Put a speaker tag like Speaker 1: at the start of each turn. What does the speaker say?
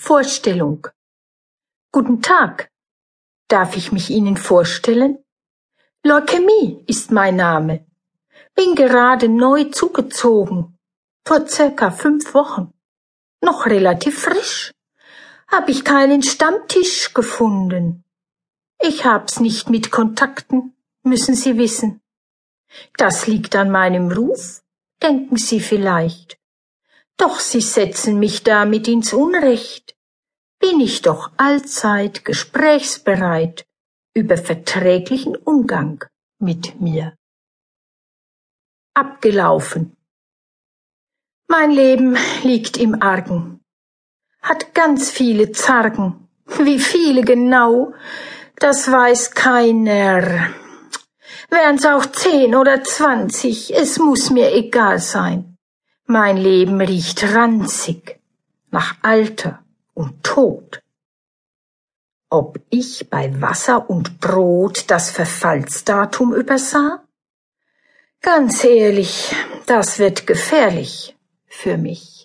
Speaker 1: Vorstellung. Guten Tag. Darf ich mich Ihnen vorstellen? Leukämie ist mein Name. Bin gerade neu zugezogen. Vor circa fünf Wochen. Noch relativ frisch. Hab ich keinen Stammtisch gefunden. Ich hab's nicht mit Kontakten, müssen Sie wissen. Das liegt an meinem Ruf, denken Sie vielleicht. Doch Sie setzen mich damit ins Unrecht. Bin ich doch allzeit gesprächsbereit über verträglichen Umgang mit mir. Abgelaufen. Mein Leben liegt im Argen, hat ganz viele Zargen. Wie viele genau, das weiß keiner. Wären's auch zehn oder zwanzig, es muss mir egal sein. Mein Leben riecht ranzig nach Alter und Tod. Ob ich bei Wasser und Brot das Verfallsdatum übersah? Ganz ehrlich, das wird gefährlich für mich.